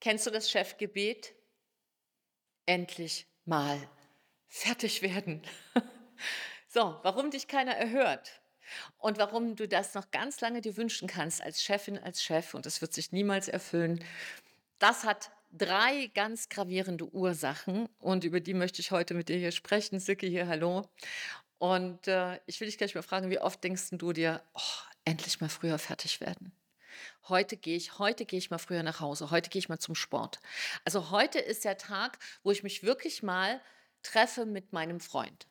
Kennst du das Chefgebet? Endlich mal fertig werden. So, warum dich keiner erhört und warum du das noch ganz lange dir wünschen kannst als Chefin, als Chef und es wird sich niemals erfüllen, das hat drei ganz gravierende Ursachen und über die möchte ich heute mit dir hier sprechen. Silke hier, hallo. Und äh, ich will dich gleich mal fragen, wie oft denkst du dir, oh, endlich mal früher fertig werden? Heute gehe ich, heute gehe ich mal früher nach Hause, heute gehe ich mal zum Sport. Also heute ist der Tag, wo ich mich wirklich mal treffe mit meinem Freund.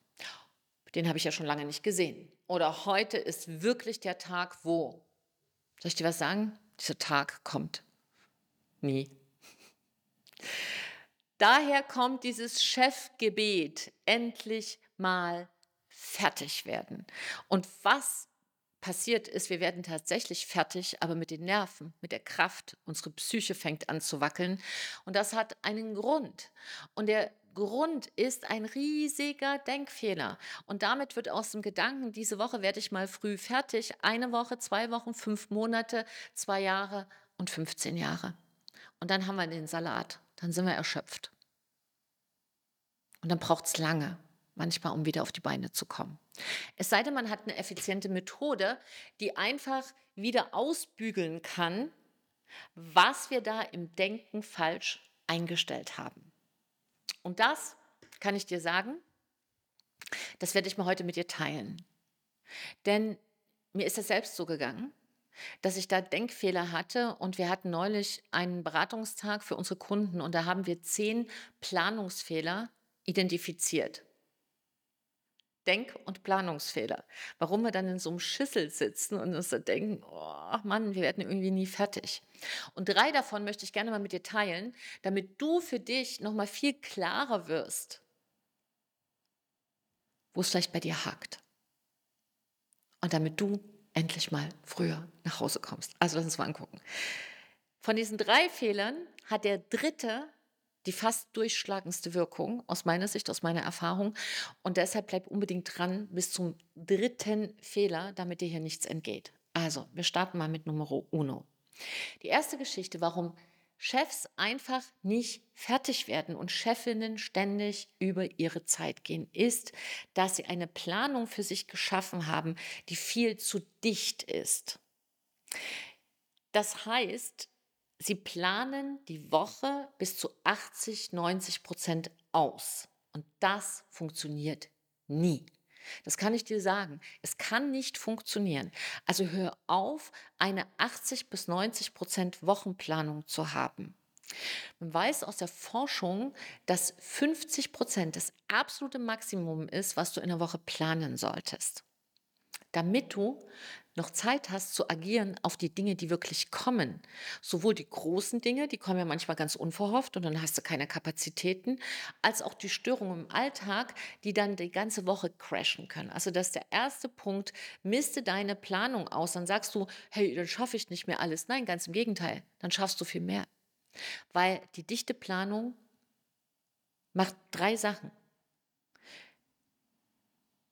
Den habe ich ja schon lange nicht gesehen. Oder heute ist wirklich der Tag, wo. Soll ich dir was sagen? Dieser Tag kommt nie. Daher kommt dieses Chefgebet, endlich mal fertig werden. Und was passiert ist, wir werden tatsächlich fertig, aber mit den Nerven, mit der Kraft. Unsere Psyche fängt an zu wackeln. Und das hat einen Grund. Und der Grund ist ein riesiger Denkfehler. Und damit wird aus dem Gedanken, diese Woche werde ich mal früh fertig, eine Woche, zwei Wochen, fünf Monate, zwei Jahre und 15 Jahre. Und dann haben wir den Salat. Dann sind wir erschöpft. Und dann braucht es lange, manchmal, um wieder auf die Beine zu kommen. Es sei denn, man hat eine effiziente Methode, die einfach wieder ausbügeln kann, was wir da im Denken falsch eingestellt haben. Und das kann ich dir sagen, das werde ich mal heute mit dir teilen. Denn mir ist das selbst so gegangen, dass ich da Denkfehler hatte und wir hatten neulich einen Beratungstag für unsere Kunden und da haben wir zehn Planungsfehler identifiziert. Denk- und Planungsfehler. Warum wir dann in so einem Schüssel sitzen und uns so denken, oh Mann, wir werden irgendwie nie fertig. Und drei davon möchte ich gerne mal mit dir teilen, damit du für dich nochmal viel klarer wirst, wo es vielleicht bei dir hakt. Und damit du endlich mal früher nach Hause kommst. Also lass uns mal angucken. Von diesen drei Fehlern hat der dritte die fast durchschlagendste Wirkung aus meiner Sicht, aus meiner Erfahrung. Und deshalb bleib unbedingt dran bis zum dritten Fehler, damit dir hier nichts entgeht. Also, wir starten mal mit Nummer uno. Die erste Geschichte, warum Chefs einfach nicht fertig werden und Chefinnen ständig über ihre Zeit gehen, ist, dass sie eine Planung für sich geschaffen haben, die viel zu dicht ist. Das heißt, Sie planen die Woche bis zu 80, 90 Prozent aus. Und das funktioniert nie. Das kann ich dir sagen. Es kann nicht funktionieren. Also hör auf, eine 80 bis 90 Prozent Wochenplanung zu haben. Man weiß aus der Forschung, dass 50 Prozent das absolute Maximum ist, was du in der Woche planen solltest damit du noch Zeit hast zu agieren auf die Dinge, die wirklich kommen. Sowohl die großen Dinge, die kommen ja manchmal ganz unverhofft und dann hast du keine Kapazitäten, als auch die Störungen im Alltag, die dann die ganze Woche crashen können. Also das ist der erste Punkt, misste deine Planung aus, dann sagst du, hey, dann schaffe ich nicht mehr alles. Nein, ganz im Gegenteil, dann schaffst du viel mehr. Weil die dichte Planung macht drei Sachen.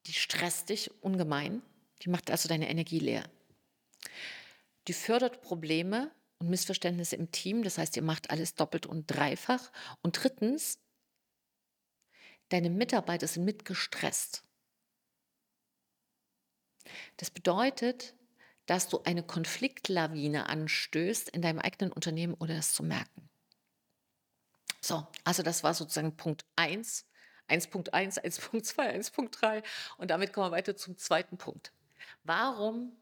Die stresst dich ungemein die macht also deine Energie leer. Die fördert Probleme und Missverständnisse im Team. Das heißt, ihr macht alles doppelt und dreifach. Und drittens, deine Mitarbeiter sind mitgestresst. Das bedeutet, dass du eine Konfliktlawine anstößt in deinem eigenen Unternehmen, ohne das zu merken. So, also das war sozusagen Punkt 1, 1.1, 1.2, 1.3 und damit kommen wir weiter zum zweiten Punkt. Warum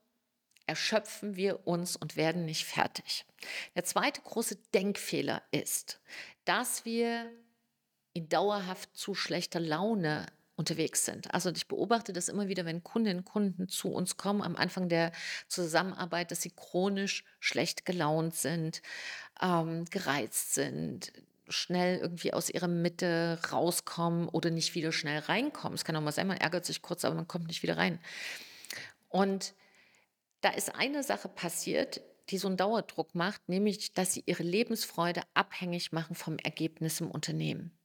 erschöpfen wir uns und werden nicht fertig? Der zweite große Denkfehler ist, dass wir in dauerhaft zu schlechter Laune unterwegs sind. Also ich beobachte das immer wieder, wenn Kundinnen und Kunden zu uns kommen am Anfang der Zusammenarbeit, dass sie chronisch schlecht gelaunt sind, ähm, gereizt sind, schnell irgendwie aus ihrer Mitte rauskommen oder nicht wieder schnell reinkommen. Es kann auch mal sein, man ärgert sich kurz, aber man kommt nicht wieder rein. Und da ist eine Sache passiert, die so einen Dauerdruck macht, nämlich, dass sie ihre Lebensfreude abhängig machen vom Ergebnis im Unternehmen.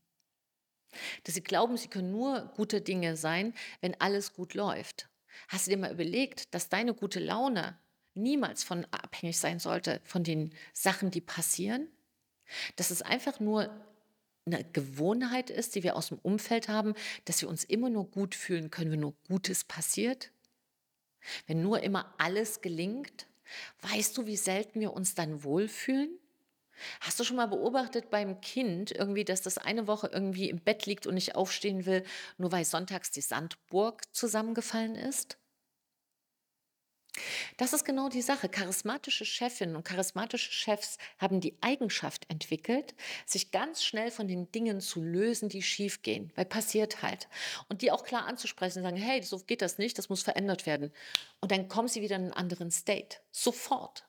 Dass sie glauben, sie können nur gute Dinge sein, wenn alles gut läuft. Hast du dir mal überlegt, dass deine gute Laune niemals von abhängig sein sollte von den Sachen, die passieren? Dass es einfach nur eine Gewohnheit ist, die wir aus dem Umfeld haben, dass wir uns immer nur gut fühlen können, wenn nur Gutes passiert? Wenn nur immer alles gelingt? Weißt du, wie selten wir uns dann wohlfühlen? Hast du schon mal beobachtet beim Kind irgendwie, dass das eine Woche irgendwie im Bett liegt und nicht aufstehen will, nur weil sonntags die Sandburg zusammengefallen ist? Das ist genau die Sache. Charismatische Chefinnen und charismatische Chefs haben die Eigenschaft entwickelt, sich ganz schnell von den Dingen zu lösen, die schiefgehen, weil passiert halt. Und die auch klar anzusprechen und sagen, hey, so geht das nicht, das muss verändert werden. Und dann kommen sie wieder in einen anderen State. Sofort.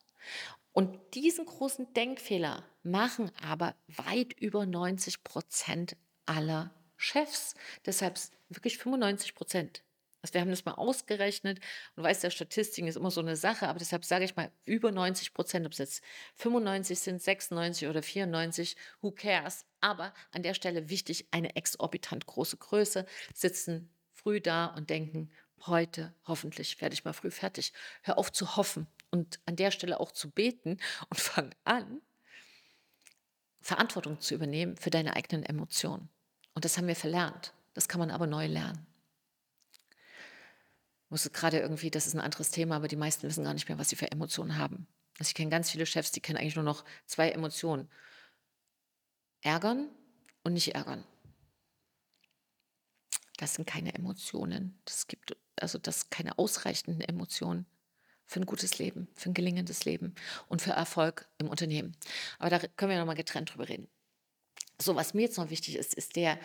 Und diesen großen Denkfehler machen aber weit über 90 Prozent aller Chefs. Deshalb wirklich 95 Prozent also wir haben das mal ausgerechnet und weiß, der Statistiken ist immer so eine Sache, aber deshalb sage ich mal über 90 Prozent, ob es jetzt 95 sind, 96 oder 94, who cares? Aber an der Stelle wichtig, eine exorbitant große Größe, sitzen früh da und denken, heute hoffentlich werde ich mal früh fertig. Hör auf zu hoffen und an der Stelle auch zu beten und fang an, Verantwortung zu übernehmen für deine eigenen Emotionen. Und das haben wir verlernt. Das kann man aber neu lernen muss gerade irgendwie, das ist ein anderes Thema, aber die meisten wissen gar nicht mehr, was sie für Emotionen haben. Also ich kenne ganz viele Chefs, die kennen eigentlich nur noch zwei Emotionen. Ärgern und nicht ärgern. Das sind keine Emotionen. Das gibt also das keine ausreichenden Emotionen für ein gutes Leben, für ein gelingendes Leben und für Erfolg im Unternehmen. Aber da können wir nochmal getrennt drüber reden. So, was mir jetzt noch wichtig ist, ist der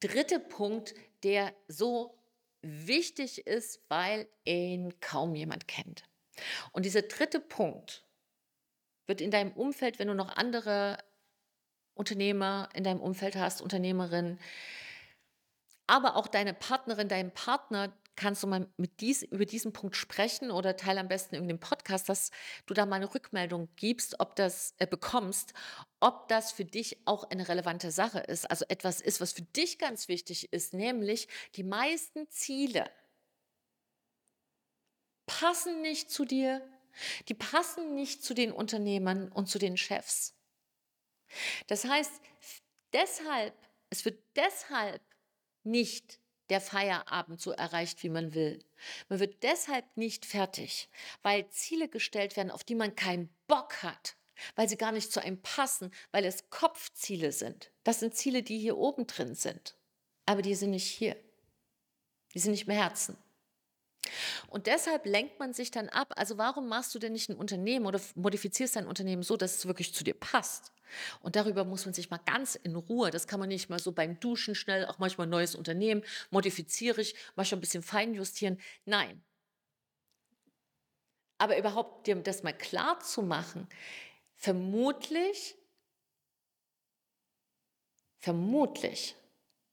dritte Punkt, der so wichtig ist, weil ihn kaum jemand kennt. Und dieser dritte Punkt wird in deinem Umfeld, wenn du noch andere Unternehmer in deinem Umfeld hast, Unternehmerinnen, aber auch deine Partnerin, deinen Partner, kannst du mal mit dies, über diesen Punkt sprechen oder teile am besten in dem Podcast, dass du da mal eine Rückmeldung gibst, ob das äh, bekommst, ob das für dich auch eine relevante Sache ist. Also etwas ist, was für dich ganz wichtig ist, nämlich die meisten Ziele passen nicht zu dir, die passen nicht zu den Unternehmern und zu den Chefs. Das heißt, deshalb, es wird deshalb nicht der Feierabend so erreicht, wie man will. Man wird deshalb nicht fertig, weil Ziele gestellt werden, auf die man keinen Bock hat, weil sie gar nicht zu einem passen, weil es Kopfziele sind. Das sind Ziele, die hier oben drin sind, aber die sind nicht hier. Die sind nicht im Herzen. Und deshalb lenkt man sich dann ab. Also warum machst du denn nicht ein Unternehmen oder modifizierst dein Unternehmen so, dass es wirklich zu dir passt? Und darüber muss man sich mal ganz in Ruhe, das kann man nicht mal so beim Duschen schnell, auch manchmal neues Unternehmen, modifiziere ich, manchmal ein bisschen feinjustieren. Nein. Aber überhaupt dir das mal klar zu machen, vermutlich, vermutlich,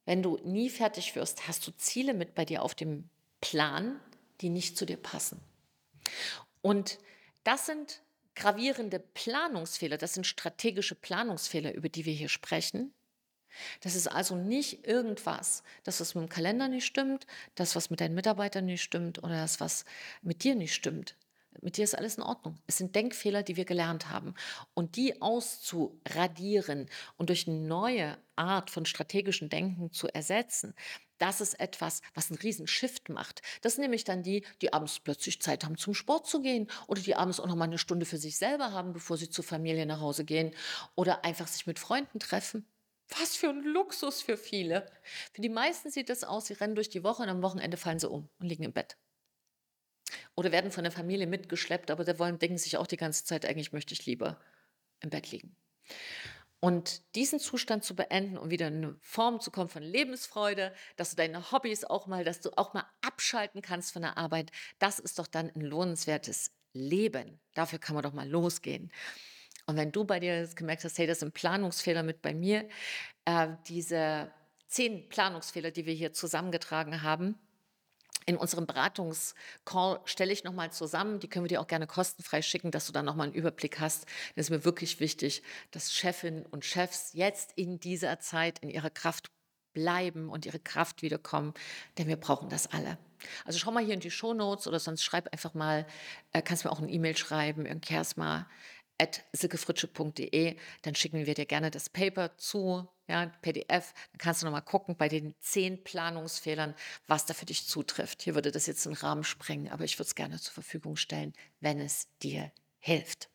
wenn du nie fertig wirst, hast du Ziele mit bei dir auf dem Plan, die nicht zu dir passen. Und das sind gravierende Planungsfehler, das sind strategische Planungsfehler, über die wir hier sprechen. Das ist also nicht irgendwas, das, was mit dem Kalender nicht stimmt, das, was mit deinen Mitarbeitern nicht stimmt oder das, was mit dir nicht stimmt. Mit dir ist alles in Ordnung. Es sind Denkfehler, die wir gelernt haben. Und die auszuradieren und durch eine neue Art von strategischem Denken zu ersetzen, das ist etwas, was einen riesen Shift macht. Das sind nämlich dann die, die abends plötzlich Zeit haben, zum Sport zu gehen oder die abends auch noch mal eine Stunde für sich selber haben, bevor sie zur Familie nach Hause gehen oder einfach sich mit Freunden treffen. Was für ein Luxus für viele. Für die meisten sieht das aus, sie rennen durch die Woche und am Wochenende fallen sie um und liegen im Bett. Oder werden von der Familie mitgeschleppt, aber da wollen, denken sich auch die ganze Zeit, eigentlich möchte ich lieber im Bett liegen. Und diesen Zustand zu beenden und wieder in eine Form zu kommen von Lebensfreude, dass du deine Hobbys auch mal, dass du auch mal abschalten kannst von der Arbeit, das ist doch dann ein lohnenswertes Leben. Dafür kann man doch mal losgehen. Und wenn du bei dir gemerkt hast, hey, das sind Planungsfehler mit bei mir, äh, diese zehn Planungsfehler, die wir hier zusammengetragen haben, in unserem Beratungscall stelle ich nochmal zusammen. Die können wir dir auch gerne kostenfrei schicken, dass du dann nochmal einen Überblick hast. Das ist mir wirklich wichtig, dass Chefinnen und Chefs jetzt in dieser Zeit in ihrer Kraft bleiben und ihre Kraft wiederkommen, denn wir brauchen das alle. Also schau mal hier in die Show Notes oder sonst schreib einfach mal, äh, kannst mir auch eine E-Mail schreiben, Kersma silkefritsche.de, dann schicken wir dir gerne das Paper zu, ja, PDF. Dann kannst du noch mal gucken bei den zehn Planungsfehlern, was da für dich zutrifft. Hier würde das jetzt den Rahmen sprengen, aber ich würde es gerne zur Verfügung stellen, wenn es dir hilft.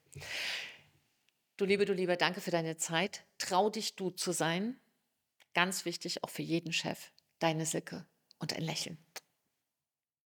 Du Liebe, du Lieber, danke für deine Zeit. Trau dich, du zu sein. Ganz wichtig, auch für jeden Chef. Deine Silke und ein Lächeln.